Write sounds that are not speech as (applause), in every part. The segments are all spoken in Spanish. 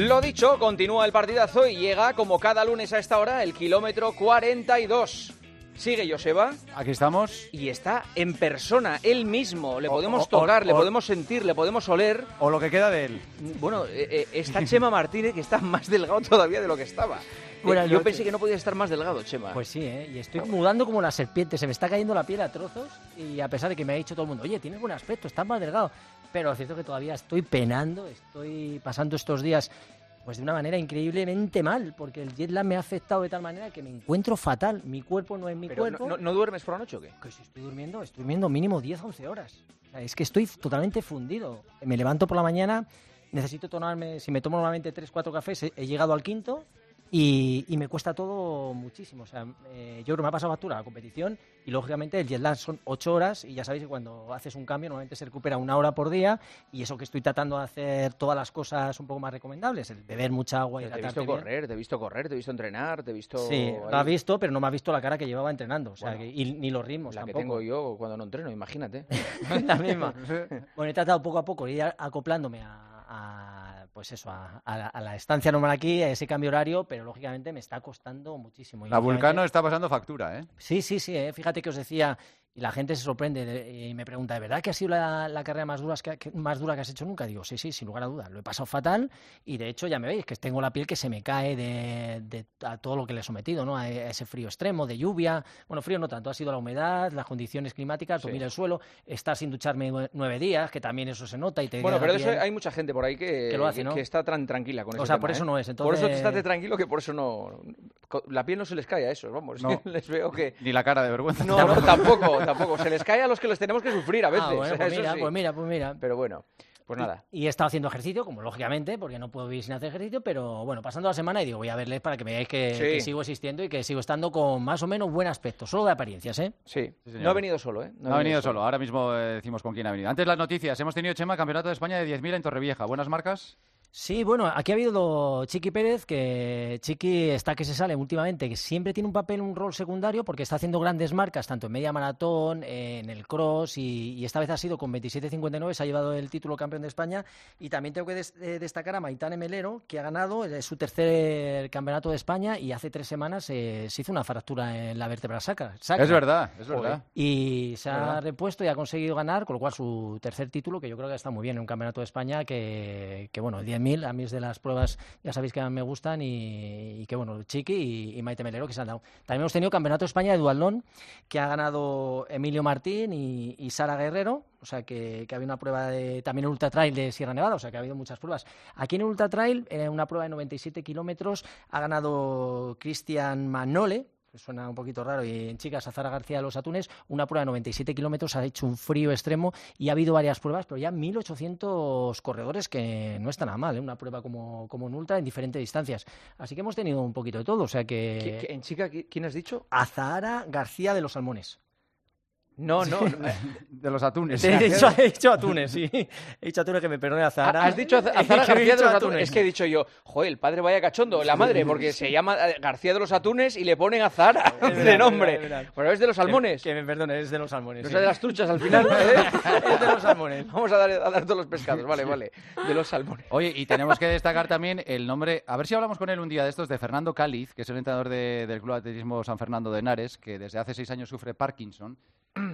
Lo dicho, continúa el partidazo y llega, como cada lunes a esta hora, el kilómetro 42. Sigue Joseba. Aquí estamos. Y está en persona, él mismo. Le O- podemos o- tocar, o- le o- podemos sentir, le podemos oler. O lo que queda de él. Bueno, eh, eh, está Chema (laughs) Martínez, que está más delgado todavía de lo que estaba. Eh, Buenas yo pensé que no podía estar más delgado, Chema. Pues sí, ¿eh? y estoy mudando como la serpiente, se me está cayendo la piel a trozos y a pesar de que me ha dicho todo el mundo, oye, tienes buen aspecto, estás más delgado, pero lo cierto es que todavía estoy penando, estoy pasando estos días pues de una manera increíblemente mal, porque el jet lag me ha afectado de tal manera que me encuentro fatal, mi cuerpo no es mi Pero, cuerpo. ¿no, no, no duermes por la noche o qué? Que si estoy durmiendo, estoy durmiendo mínimo 10, 11 horas. O sea, es que estoy totalmente fundido. Me levanto por la mañana, necesito tomarme, si me tomo normalmente 3, 4 cafés, he, he llegado al quinto y, y me cuesta todo muchísimo. O sea, eh, yo creo que me ha pasado factura la competición y lógicamente el jet lag son 8 horas y ya sabéis que cuando haces un cambio normalmente se recupera una hora por día y eso que estoy tratando de hacer todas las cosas un poco más recomendables, el beber mucha agua y Te he visto bien. correr, te he visto correr, te he visto entrenar, te he visto... Sí, lo has visto, pero no me has visto la cara que llevaba entrenando. O sea, Bueno, que- y ni los ritmos La que tampoco. tengo yo cuando no entreno, imagínate. (laughs) la misma. (laughs) Bueno, he tratado poco a poco de ir acoplándome a, a, pues eso, a, a la, a la estancia normal aquí, a ese cambio horario, pero lógicamente me está costando muchísimo. La Vulcano está pasando factura, ¿eh? Sí, sí, sí. eh, Fíjate que os decía, y la gente se sorprende de- y me pregunta, ¿de verdad que ha sido la, la carrera más dura, que, que- más dura que has hecho nunca? Digo, sí, sí, sin lugar a dudas. Lo he pasado fatal y de hecho ya me veis que tengo la piel que se me cae de, de- a todo lo que le he sometido, ¿no? A, e- ese frío extremo, de lluvia. Bueno, frío no tanto, ha sido la humedad, las condiciones climáticas, Sí. dormir el suelo, estar sin ducharme nue- nueve días, que también eso se nota y te Bueno, pero eso hay mucha gente por ahí que, Que lo hace, ¿no? que está tan tranquila con O ese sea, tema, por eso ¿eh? no es, Por eso entonces- estate tranquilo que por eso no... La piel no se les cae a esos, vamos. No. (laughs) Les veo que... Ni la cara de vergüenza. No, (laughs) no, tampoco, tampoco. Se les cae a los que les tenemos que sufrir a veces. Ah, bueno, (laughs) pues mira, sí. pues mira, pues mira. Pero bueno, pues nada. Y he estado haciendo ejercicio, como lógicamente, porque no puedo vivir sin hacer ejercicio, pero bueno, pasando la semana y digo, voy a verles para que veáis que, Sí. que sigo existiendo y que sigo estando con más o menos buen aspecto, solo de apariencias, ¿eh? Sí. Sí, no ha venido solo, ¿eh? No ha venido solo. Ahora mismo eh, decimos con quién ha venido. Antes las noticias. Hemos tenido, Chema, Campeonato de España de 10.000 en Torrevieja. ¿Buenas marcas? Sí, bueno, aquí ha habido Chiqui Pérez, que Chiqui está que se sale últimamente, que siempre tiene un papel, un rol secundario, porque está haciendo grandes marcas, tanto en media maratón, en el cross, y, y esta vez ha sido con 27.59, se ha llevado el título campeón de España. Y también tengo que des- eh, destacar a Maitane Melero, que ha ganado eh, su tercer campeonato de España y hace tres semanas eh, se hizo una fractura en la vértebra sacra. sacra. Es verdad, es verdad. Y se ha ¿Verdad? repuesto y ha conseguido ganar, con lo cual su tercer título, que yo creo que está muy bien en un campeonato de España, que, que bueno, 10.000, a mí es de las pruebas, ya sabéis que me gustan, y, y que bueno, Chiqui y, Maite Melero que se han dado. También hemos tenido campeonato de España de dualdón, que ha ganado Emilio Martín y, Sara Guerrero, o sea que, que había una prueba de, también el Ultra Trail de Sierra Nevada, o sea que ha habido muchas pruebas. Aquí en el Ultra Trail, en una prueba de 97 kilómetros, ha ganado Cristian Manole, suena un poquito raro, y en chicas a Zara García de los Atunes, una prueba de 97 kilómetros, ha hecho un frío extremo y ha habido varias pruebas, pero ya 1.800 corredores, que no está nada mal, ¿eh? una prueba como, como en ultra en diferentes distancias. Así que hemos tenido un poquito de todo, o sea ¿Qui- que... ¿En chica qui- quién has dicho? A Zahara García de los Salmones. No, no. no. De los atunes. He dicho, he dicho atunes, sí. He dicho atunes que me perdone a Zahara. Has dicho a (laughs) García de los Atunes. Es que he dicho yo, joder, el padre vaya cachondo, la madre, porque se llama eh, García de los Atunes y le ponen a Zara Es verdad, (laughs) de es nombre. es. Pero es de los salmones. Que, que me perdone, es de los salmones. No sí. sea de las truchas al final. (laughs) ¿eh? es de los salmones. Vamos a dar, a dar todos los pescados, vale, vale. De los salmones. Oye, y tenemos que destacar también el nombre, a ver si hablamos con él un día de estos, de Fernando Cáliz, que es el entrenador de- del Club de Atletismo San Fernando de Henares, que desde hace seis años sufre Parkinson,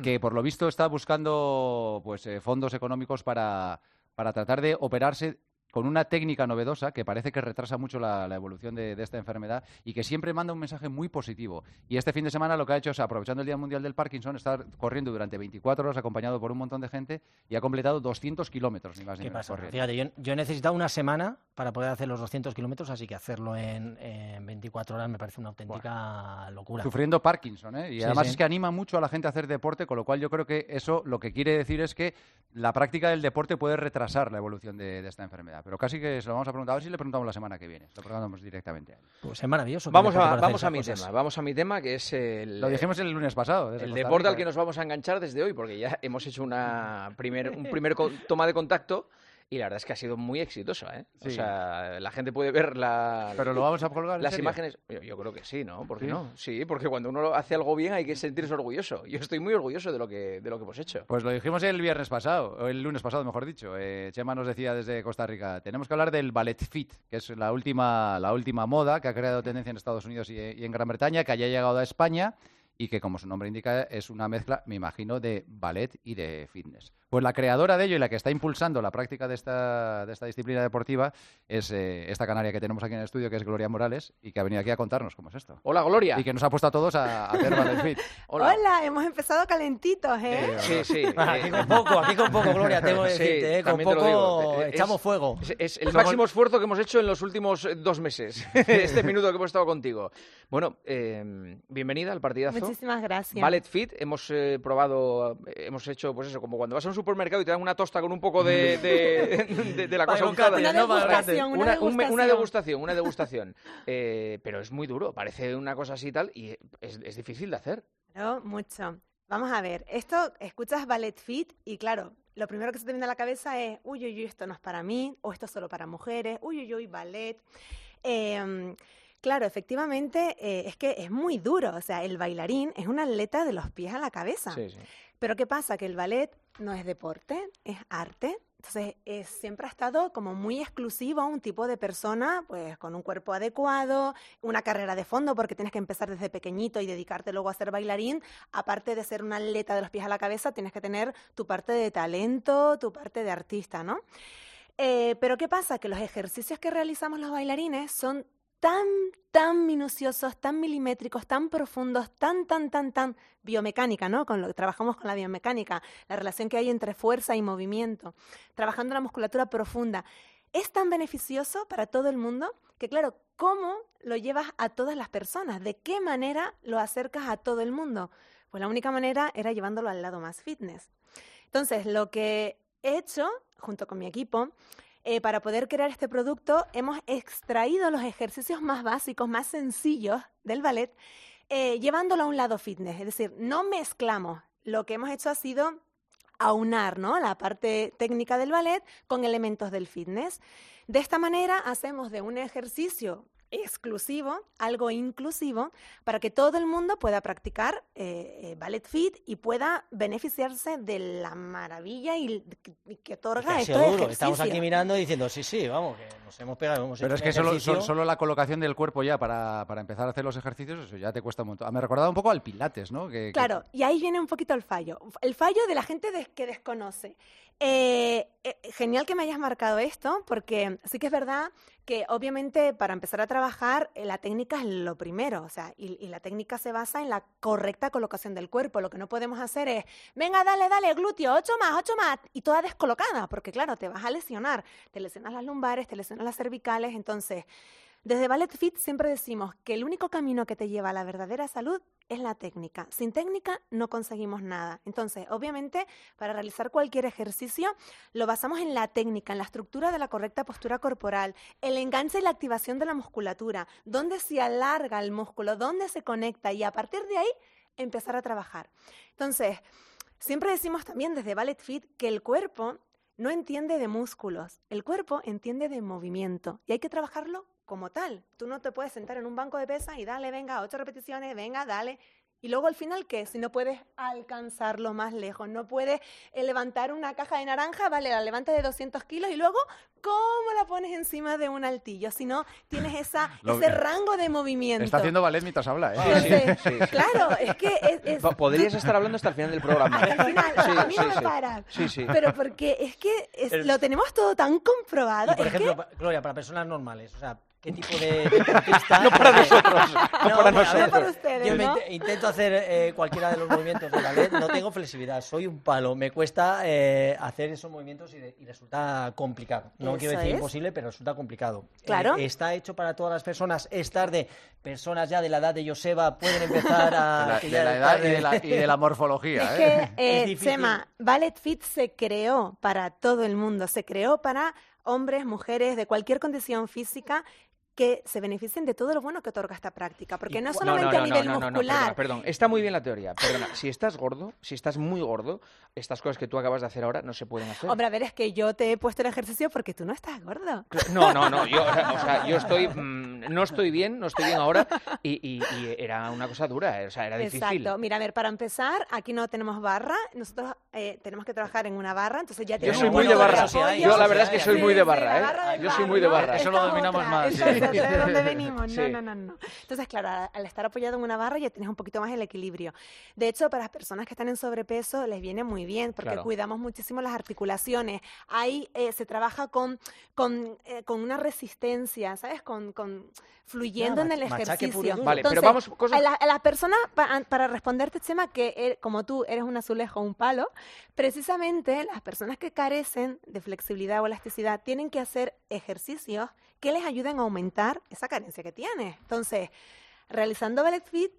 que por lo visto está buscando pues, eh, fondos económicos para, para tratar de operarse con una técnica novedosa que parece que retrasa mucho la, la evolución de, de esta enfermedad y que siempre manda un mensaje muy positivo. Y este fin de semana lo que ha hecho es, aprovechando el Día Mundial del Parkinson, estar corriendo durante 24 horas acompañado por un montón de gente y ha completado 200 kilómetros, ni más ni ¿Qué menos, pasa? Fíjate, yo, yo he necesitado una semana para poder hacer los 200 kilómetros, así que hacerlo en, en 24 horas me parece una auténtica locura. Sufriendo Parkinson, ¿eh? Y Sí, además sí. es que anima mucho a la gente a hacer deporte, con lo cual yo creo que eso lo que quiere decir es que la práctica del deporte puede retrasar la evolución de, de esta enfermedad. Pero casi que se lo vamos a preguntar, a ver si le preguntamos la semana que viene. Lo preguntamos directamente a él. Pues es maravilloso. que Vamos a, vamos a mi tema, vamos a mi tema que es el, Lo dijimos el lunes pasado. desde el Costa deporte al que ¿eh? nos vamos a enganchar desde hoy, porque ya hemos hecho una primer, un primer co- toma de contacto y la verdad es que ha sido muy exitosa, ¿eh? O sea, la gente puede ver la, Pero lo vamos a colgar. ¿en las serio? imágenes. Yo, yo creo que sí, ¿no? ¿Por qué ¿Sí? no? Sí, porque cuando uno hace algo bien hay que sentirse orgulloso. Yo estoy muy orgulloso de lo que, de lo que hemos hecho. Pues lo dijimos el viernes pasado, o el lunes pasado, mejor dicho. Eh, Chema nos decía desde Costa Rica, tenemos que hablar del ballet fit, que es la última, la última moda que ha creado tendencia en Estados Unidos y, y en Gran Bretaña, que haya llegado a España y que, como su nombre indica, es una mezcla, me imagino, de ballet y de fitness. Pues la creadora de ello y la que está impulsando la práctica de esta, de esta disciplina deportiva es eh, esta canaria que tenemos aquí en el estudio, que es Gloria Morales, y que ha venido aquí a contarnos cómo es esto. Hola, Gloria. Y que nos ha puesto a todos a, a hacer ballet (laughs) fit. Hola. hemos empezado calentitos, ¿eh? Sí, sí. (laughs) Aquí eh, con poco, aquí con poco, Gloria, tengo que Sí, decirte, ¿eh? con poco. Es- echamos fuego. Es, es el Somos- máximo esfuerzo que hemos hecho en los últimos eh, dos meses, (laughs) este minuto que hemos estado contigo. Bueno, eh, bienvenida al partidazo. Muchísimas gracias. Ballet Fit, hemos eh, probado, eh, hemos hecho, pues eso, como cuando vas a un supermercado y te dan una tosta con un poco de, (laughs) de, de- de la cosa untada. Una no, degustación, una, Una, un me- degustación. una degustación, una (laughs) degustación. Eh, pero es muy duro, parece una cosa así y tal, y es, es difícil de hacer. Claro, mucho. Vamos a ver, esto, escuchas Ballet Fit y claro, lo primero que se te viene a la cabeza es, uy, uy, uy, esto no es para mí, o esto es solo para mujeres, uy, uy, uy, ballet. Em, claro, efectivamente, eh, es que es muy duro, o sea, el bailarín es un atleta de los pies a la cabeza. Sí, sí. Pero ¿qué pasa? Que el ballet no es deporte, es arte. Entonces, es- siempre ha estado como muy exclusivo a un tipo de persona, pues con un cuerpo adecuado, una carrera de fondo, porque tienes que empezar desde pequeñito y dedicarte luego a ser bailarín. Aparte de ser un atleta de los pies a la cabeza, tienes que tener tu parte de talento, tu parte de artista, ¿no? Eh, pero ¿qué pasa? Que los ejercicios que realizamos los bailarines son tan, tan minuciosos, tan milimétricos, tan profundos, tan, tan, tan, tan biomecánica, ¿no? Con lo que trabajamos con la biomecánica, la relación que hay entre fuerza y movimiento, trabajando la musculatura profunda. Es tan beneficioso para todo el mundo que, claro, ¿cómo lo llevas a todas las personas? ¿De qué manera lo acercas a todo el mundo? Pues la única manera era llevándolo al lado más fitness. Entonces, lo que he hecho, junto con mi equipo, eh, para poder crear este producto, hemos extraído los ejercicios más básicos, más sencillos del ballet, eh, llevándolo a un lado fitness. Es decir, no mezclamos. Lo que hemos hecho ha sido aunar ¿no? la parte técnica del ballet con elementos del fitness. De esta manera hacemos de un ejercicio exclusivo, algo inclusivo, para que todo el mundo pueda practicar eh, eh, ballet fit y pueda beneficiarse de la maravilla y, y que otorga Que estos sido duro, Estamos aquí mirando diciendo, sí, sí, vamos, que nos hemos pegado. Hemos Pero es hecho que un solo, ejercicio. sol- solo la colocación del cuerpo ya para, para empezar a hacer los ejercicios, eso ya te cuesta un montón. Me recordaba un poco al Pilates, ¿no? Que- que- Claro, y ahí viene un poquito el fallo. El fallo de la gente des- que desconoce. Eh, eh, genial que me hayas marcado esto, porque sí que es verdad que obviamente para empezar a trabajar eh, la técnica es lo primero, o sea, y, y la técnica se basa en la correcta colocación del cuerpo. Lo que no podemos hacer es, venga, dale, dale, glúteo, ocho más, ocho más, y toda descolocada, porque claro, te vas a lesionar. Te lesionas las lumbares, te lesionas las cervicales, entonces... Desde Ballet Fit siempre decimos que el único camino que te lleva a la verdadera salud es la técnica. Sin técnica no conseguimos nada. Entonces, obviamente, para realizar cualquier ejercicio, lo basamos en la técnica, en la estructura de la correcta postura corporal, el enganche y la activación de la musculatura, dónde se alarga el músculo, dónde se conecta y a partir de ahí empezar a trabajar. Entonces, siempre decimos también desde Ballet Fit que el cuerpo no entiende de músculos, el cuerpo entiende de movimiento y hay que trabajarlo como tal. Tú no te puedes sentar en un banco de pesas y dale, venga, ocho repeticiones, venga, dale. Y luego al final, ¿qué? Si no puedes alcanzarlo más lejos, no puedes eh, levantar una caja de naranja, vale, la levantas de 200 kilos y luego, ¿cómo la pones encima de un altillo? Si no tienes esa, (laughs) Lo- ese rango de movimiento. Está haciendo ballet mientras habla, ¿eh? Sí, sí, Entonces, sí, sí. claro, es que es, es- Po- Podrías estar hablando hasta el final del (laughs) programa. hasta el final, Sí, a mí no sí, me sí. paras. Sí, sí. Pero porque es que es- El- lo tenemos todo tan comprobado. Y, por es ejemplo, que, Gloria, para personas normales, o sea, ¿qué tipo de deportista? No para nosotros, no No, para nosotros. No para ustedes, Yo me ¿no? int- intento hacer eh, cualquiera de los movimientos de ballet, no tengo flexibilidad, soy un palo, me cuesta eh, hacer esos movimientos y, de- y resulta complicado. No quiero decir es. imposible, pero resulta complicado. Claro. Eh, está hecho para todas las personas, es tarde, personas ya de la edad de Joseba pueden empezar a... (laughs) De la, de la edad y de la, y de la morfología, Es ¿eh? que, (laughs) eh, Es. Chema, Ballet Fit se creó para todo el mundo, se creó para hombres, mujeres, de cualquier condición física que se beneficien de todo lo bueno que otorga esta práctica, porque no solamente no, a nivel no, muscular. perdón, está muy bien la teoría. Perdona, si estás gordo, si estás muy gordo, estas cosas que tú acabas de hacer ahora no se pueden hacer. Hombre, a ver, es que yo te he puesto el ejercicio porque tú no estás gordo. No, no, no, yo, o sea, o sea, yo estoy, mm, no estoy bien, no estoy bien ahora y, y- y era una cosa dura, eh, o sea, era difícil. Exacto. Mira, a ver, para empezar, aquí no tenemos barra. Nosotros eh, tenemos que trabajar en una barra, entonces ya Yo soy muy de barra. Yo la verdad es que soy muy de barra, ¿eh? barra Yo soy muy de barra. Eso lo dominamos otra. más, Esta sí. es otra, de dónde (laughs) venimos. No, Sí. no, no, no. Entonces, claro, al- al estar apoyado en una barra ya tienes un poquito más el equilibrio. De hecho, para las personas que están en sobrepeso les viene muy bien porque Claro. cuidamos muchísimo las articulaciones. Ahí eh, se trabaja con, con, eh, con una resistencia, ¿sabes? Con, con fluyendo Nada, en el ejercicio. pero Entonces, vamos, cosas- a la, a la persona, pa- para responderte, Chema, que er- como tú eres un azulejo o un palo, precisamente las personas que carecen de flexibilidad o elasticidad tienen que hacer ejercicios que les ayuden a aumentar esa carencia que tienes. Entonces, realizando ballet fit,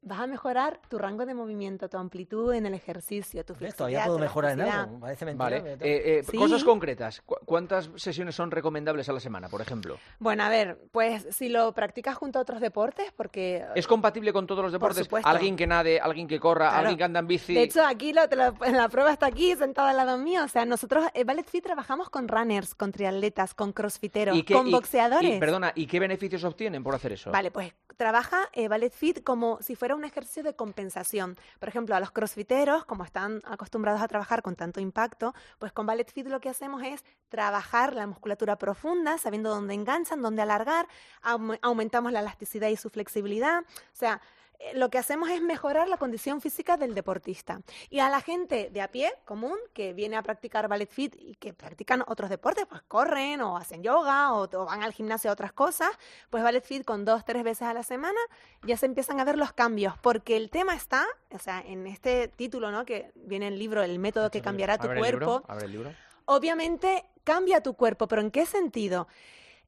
vas a mejorar tu rango de movimiento, tu amplitud en el ejercicio, tu flexibilidad. Todavía puedo mejorar en algo. Parece mentira. Vale, eh, eh, Sí. cosas concretas. ¿Cu- ¿Cuántas sesiones son recomendables a la semana, por ejemplo? Bueno, a ver, pues si lo practicas junto a otros deportes, porque ¿Es compatible con todos los deportes? supuesto. Alguien que nade, alguien que corra, Claro. alguien que anda en bici. De hecho, aquí lo- te lo- (laughs) la prueba está aquí, sentada al lado mío. O sea, nosotros en Ballet Fit trabajamos con runners, con triatletas, con crossfiteros, qué- con y- boxeadores. y, perdona, ¿y qué beneficios obtienen por hacer eso? Vale, pues trabaja eh, Ballet Fit como si fuera un ejercicio de compensación. Por ejemplo, a los crossfiteros, como están acostumbrados a trabajar con tanto impacto, pues con Ballet Fit lo que hacemos es trabajar la musculatura profunda, sabiendo dónde enganchan, dónde alargar, aume- aumentamos la elasticidad y su flexibilidad. O sea, lo que hacemos es mejorar la condición física del deportista. Y a la gente de a pie, común, que viene a practicar ballet fit y que practican otros deportes, pues corren o hacen yoga o, o van al gimnasio a otras cosas, pues ballet fit con dos, tres veces a la semana ya se empiezan a ver los cambios. Porque el tema está, o sea, en este título, ¿no? Que viene el libro, el método que cambiará tu Abre el libro, cuerpo abre el libro. obviamente cambia tu cuerpo, pero ¿en qué sentido?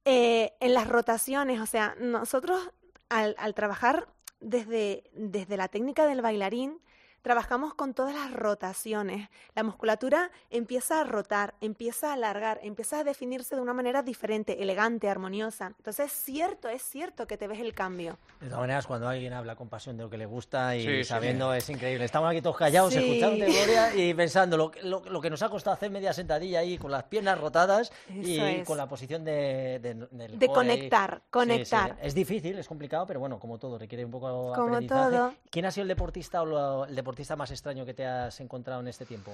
Eh, en las rotaciones, o sea, nosotros al, al trabajar desde, desde la técnica del bailarín, trabajamos con todas las rotaciones. La musculatura empieza a rotar, empieza a alargar, empieza a definirse de una manera diferente, elegante, armoniosa. Entonces, es cierto, es cierto que te ves el cambio. De todas maneras, cuando alguien habla con pasión de lo que le gusta y Sí, sí, sabiendo, es increíble. Estamos aquí todos callados, Sí. escuchándote, (laughs) Gloria, y pensando lo, que- lo, lo que nos ha costado hacer media sentadilla ahí con las piernas rotadas y Eso es. con la posición de, de, del De core ahí. conectar, Sí, sí. conectar. Es difícil, es complicado, pero bueno, como todo, requiere un poco Como aprendizaje. todo. ¿Quién ha sido el deportista o lo- el deportista más extraño que te has encontrado en este tiempo?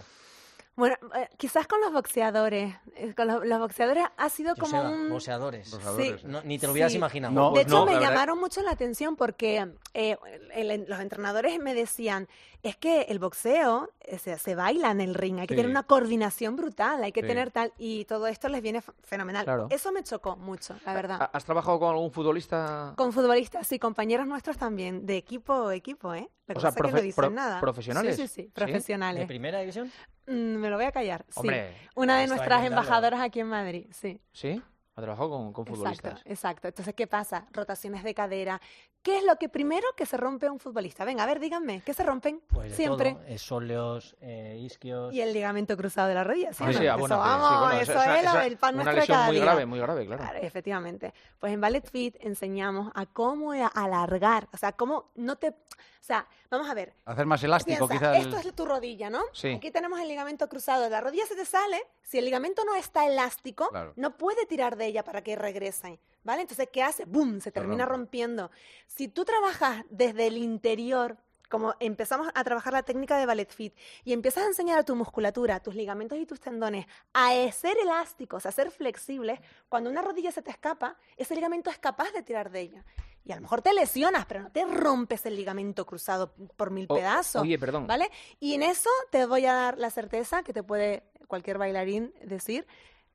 Bueno, eh, quizás con los boxeadores. eh, Con los, los boxeadores ha sido como un... boxeadores. Boxeadores. No, ni te lo hubieras Sí. imaginado. No, De pues hecho, no, me la verdad- llamaron mucho la atención porque eh, el- los entrenadores me decían, es que el boxeo eh, se, se baila en el ring, hay que Sí. tener una coordinación brutal, hay que Sí. tener tal, y todo esto les viene fenomenal. Claro. Eso me chocó mucho, la verdad. ¿Ha- ¿Has trabajado con algún futbolista? Con futbolistas, sí, compañeros nuestros también, de equipo a equipo, ¿eh? Lo que O sea, que no dicen pro- nada. profesionales. Sí, sí, sí, ¿Sí? profesionales. ¿De primera división? Mm, me lo voy a callar, sí. Una de nuestras embajadoras aquí en Madrid, sí. ¿sí? Ha trabajado con, con futbolistas. Exacto, exacto. Entonces, ¿qué pasa? Rotaciones de cadera. ¿Qué es lo que primero que se rompe un futbolista? Venga, a ver, díganme, ¿qué se rompen? Pues de Siempre. todo. Eh, sóleos, eh, isquios. Y el ligamento cruzado de la rodilla. ¿sí Ah, sí, ah, eso, bueno, sí, vamos, sí, bueno, eso esa- es esa- lo- el pan una nuestro de lesión cada muy día. grave, muy grave, claro. Claro, efectivamente. Pues en Ballet Fit enseñamos a cómo alargar, o sea, cómo no te... O sea, vamos a ver, Hacer más elástico, Piensa, quizás. esto es tu rodilla, ¿no? Sí. Aquí tenemos el ligamento cruzado. La rodilla se te sale. Si el ligamento no está elástico, Claro. no puede tirar de ella para que regrese. ¿Vale? Entonces, ¿qué hace? ¡Bum! Se termina rompiendo. Si tú trabajas desde el interior, como empezamos a trabajar la técnica de ballet fit, y empiezas a enseñar a tu musculatura, tus ligamentos y tus tendones a ser elásticos, a ser flexibles, cuando una rodilla se te escapa, ese ligamento es capaz de tirar de ella. Y a lo mejor te lesionas, pero no te rompes el ligamento cruzado por mil O- pedazos. Oye, perdón. ¿Vale? Y en eso te voy a dar la certeza que te puede cualquier bailarín decir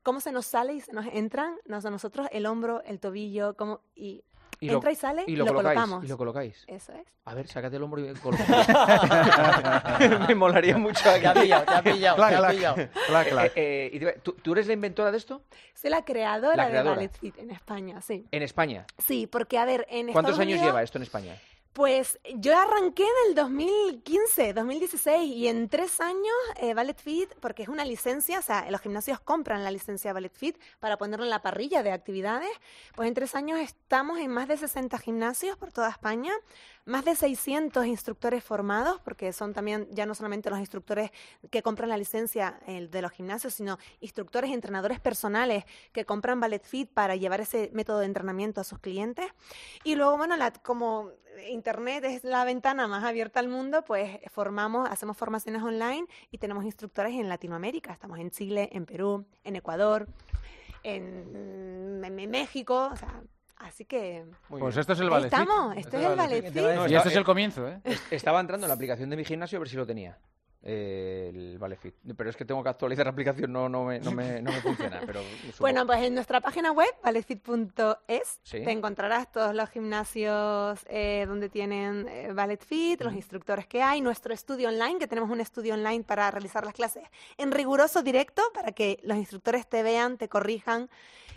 cómo se nos sale y se nos entran nos- a nosotros el hombro, el tobillo, cómo, y, Y lo- entra y sale y y lo, lo, colocáis. colocamos. Y lo colocáis. Eso es. A ver, sácate el hombro y (laughs) colócalo. Me molaría mucho aquí. Te ha pillado, te ha pillado, Clac, te ha clac. pillado. Clac, Eh, clac. eh, y te iba- ¿tú, tú eres la inventora de esto? Soy la creadora, La creadora. de Ballet Fit en España, sí. En España. Sí, porque a ver, en ¿Cuántos Estados años Unidos- lleva esto en España? Pues yo arranqué en el 2015, 2016 y en tres años eh, Ballet Fit, porque es una licencia, o sea, los gimnasios compran la licencia Ballet Fit para ponerlo en la parrilla de actividades, pues en tres años estamos en más de 60 gimnasios por toda España, más de 600 instructores formados, porque son también ya no solamente los instructores que compran la licencia eh, de los gimnasios, sino instructores y entrenadores personales que compran Ballet Fit para llevar ese método de entrenamiento a sus clientes. Y luego, bueno, la, como Internet es la ventana más abierta al mundo, pues formamos, hacemos formaciones online y tenemos instructores en Latinoamérica. Estamos en Chile, en Perú, en Ecuador, en, en México, o sea, Así que. pues esto es el ballet. Estamos, esto es el ballet. y esto es el comienzo, ¿eh? Estaba entrando en la aplicación de mi gimnasio a ver si lo tenía. Eh, el Valefit. Pero es que tengo que actualizar la aplicación, no, no, me, no, me, no me funciona. Pero bueno, pues en nuestra página web, valefit.es, te encontrarás todos los gimnasios eh, donde tienen eh, Fit, los instructores que hay, nuestro estudio online, que tenemos un estudio online para realizar las clases en riguroso directo, para que los instructores te vean, te corrijan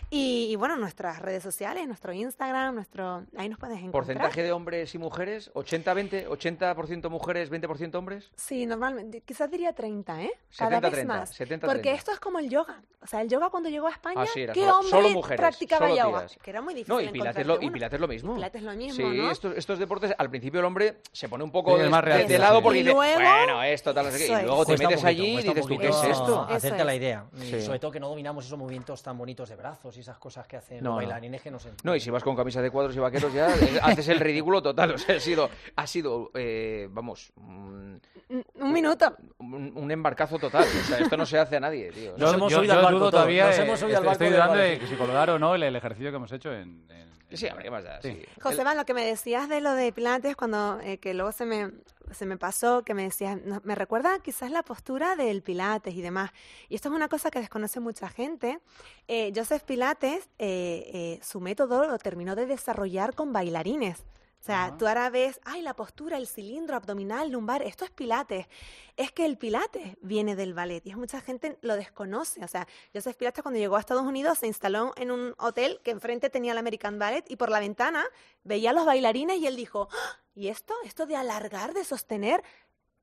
y, bueno, nuestras redes sociales, nuestro Instagram, nuestro ahí nos puedes encontrar. ¿Porcentaje de hombres y mujeres? ¿80-20? ¿80% mujeres, 20% hombres? Sí, normalmente. Quizás diría 30, ¿eh? Cada vez más. porque esto es como el yoga. O sea, el yoga cuando llegó a España, ah, ¿qué solo, hombre mujeres, practicaba solo yoga? Que era muy difícil No, y Pilates, lo, y Pilates lo mismo. Pilates lo mismo, Sí, ¿no? estos, estos, deportes, al principio el hombre se pone un poco de, más de, lado porque dice, bueno, esto, tal, no sé qué. Y luego te metes allí y dices tú, ¿qué es esto? Hacerte la idea. Sobre todo que no dominamos esos movimientos tan bonitos de brazos y esas cosas que hacen no, no, y si vas con camisas de cuadros y vaqueros ya eh, (laughs) haces el ridículo total. O sea, ha sido, ha sido eh, vamos... un minuto. Un, embarcazo total. O sea, esto no se hace a nadie, tío. Yo, hemos subido al barco todavía. Nos hemos subido al barco estoy dudando de que si colgar o no el, ejercicio que hemos hecho en... Sí, hombre, más da, sí. José Van, lo que me decías de lo de Pilates, cuando eh, que luego se me, se me pasó, que me decías, me recuerda quizás la postura del Pilates y demás. Y esto es una cosa que desconoce mucha gente. Eh, Joseph Pilates, eh, su método lo terminó de desarrollar con bailarines. O sea, tú ahora ves, ay, la postura, el cilindro abdominal, lumbar, esto es pilates. Es que el pilates viene del ballet y mucha gente lo desconoce. O sea, Joseph Pilates cuando llegó a Estados Unidos se instaló en un hotel que enfrente tenía el American Ballet y por la ventana veía a los bailarines y él dijo, ¡Ah! ¿y esto? ¿Esto de alargar, de sostener?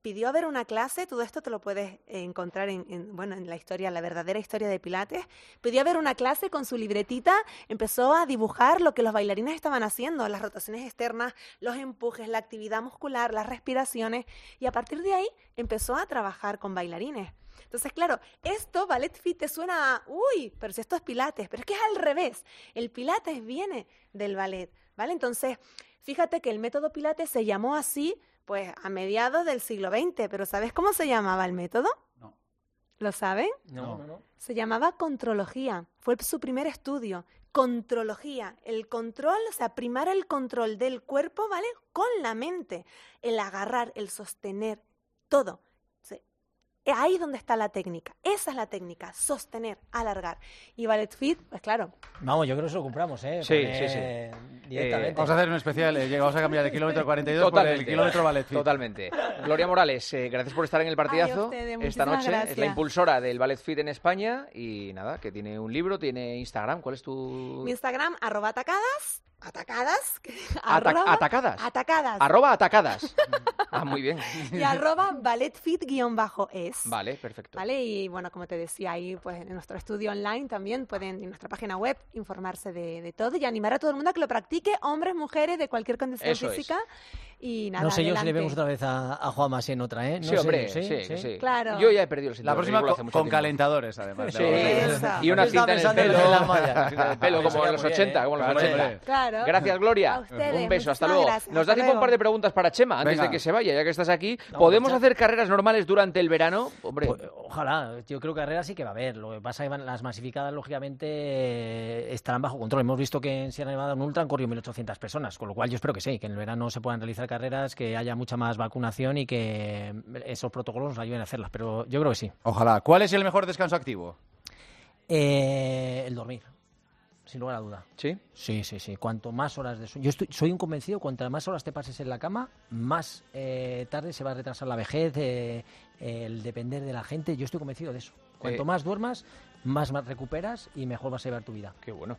Pidió ver una clase, todo esto te lo puedes encontrar en, bueno, en la historia, la verdadera historia de Pilates. Pidió ver una clase con su libretita, empezó a dibujar lo que los bailarines estaban haciendo, las rotaciones externas, los empujes, la actividad muscular, las respiraciones, y a partir de ahí empezó a trabajar con bailarines. Entonces, claro, esto, Ballet Fit, te suena a, uy, pero si esto es Pilates, pero es que es al revés. El Pilates viene del ballet, ¿vale? Entonces, fíjate que el método Pilates se llamó así pues a mediados del siglo XX, pero ¿sabes cómo se llamaba el método? No. ¿Lo saben? No. Se llamaba contrología. Fue su primer estudio. Contrología. El control, o sea, primar el control del cuerpo, ¿vale? Con la mente. El agarrar, el sostener, todo. Ahí es donde está la técnica. Esa es la técnica, sostener, alargar. Y Ballet Fit, pues claro. Vamos, yo creo que eso lo compramos, ¿eh? Sí, sí, sí. Directamente. Eh, vamos a hacer un especial, eh, vamos a cambiar el kilómetro 42 por el kilómetro Ballet Fit. Totalmente. Gloria Morales, eh, gracias por estar en el partidazo esta noche. Es la impulsora del Ballet Fit en España y nada, que tiene un libro, tiene Instagram. ¿Cuál es tu...? Mi Instagram, arroba atacadas (laughs) (laughs) atacadas. atacadas. Atacadas. Arroba atacadas. (laughs) ah, muy bien. y arroba balletfit-es. Vale, perfecto. Vale, y bueno, como te decía, ahí pues en nuestro estudio online también pueden, en nuestra página web, informarse de, todo y animar a todo el mundo a que lo practique, hombres, mujeres, de cualquier condición física. Y nada, no sé yo si le vemos otra vez a, a Juan en otra, ¿eh? sí, hombre, sí, sí, Claro. Yo ya he perdido el La próxima con, calentadores, además. Sí, y una cinta en el pelo. En pelo, (laughs) como en los 80, como los 80. Claro. Gracias, Gloria. Un beso, hasta luego. Nos da tiempo un par de preguntas para Chema, antes de que se vaya, ya que estás aquí. ¿Podemos hacer carreras normales durante el verano? Hombre. Pues, ojalá, yo creo que carreras sí que va a haber. Lo que pasa es que las masificadas, lógicamente, estarán bajo control. Hemos visto que en Sierra Nevada, en Ultra, han corrido 1.800 personas, con lo cual yo espero que sí, que en el verano se puedan realizar carreras, que haya mucha más vacunación y que esos protocolos nos ayuden a hacerlas, pero yo creo que sí. Ojalá. ¿Cuál es el mejor descanso activo? Eh, el dormir sin lugar a duda. ¿Sí? Sí, sí, sí. Cuanto más horas de sueño. Yo estoy, soy un convencido, cuanto más horas te pases en la cama, más eh, tarde se va a retrasar la vejez, eh, el depender de la gente. Yo estoy convencido de eso. Cuanto más duermas, más, más recuperas y mejor vas a llevar tu vida. Qué bueno.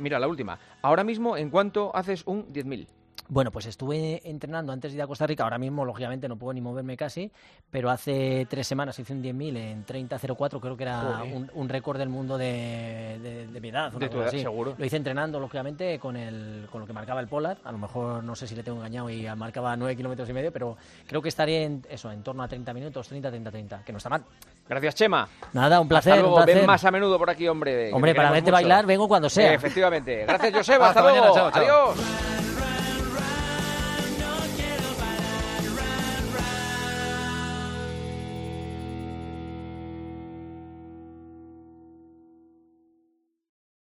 mira, la última. Ahora mismo, ¿en cuánto haces un 10.000? Bueno, pues estuve entrenando antes de ir a Costa Rica. Ahora mismo, lógicamente, no puedo ni moverme casi, pero hace tres semanas hice un 10.000 en 30.04, creo que era un, récord del mundo de, de, mi edad. De tu edad, seguro. Lo hice entrenando, lógicamente, con, el, con lo que marcaba el Polar. A lo mejor no sé si le tengo engañado y marcaba 9 kilómetros y medio, pero creo que estaría en eso, en torno a 30 minutos, 30, 30, 30, que no está mal. Gracias, Chema. Nada, un placer. luego, ven más a menudo por aquí, hombre. Hombre, para verte bailar vengo cuando sea. efectivamente. Gracias, Joseba. (laughs) hasta, luego. Adiós.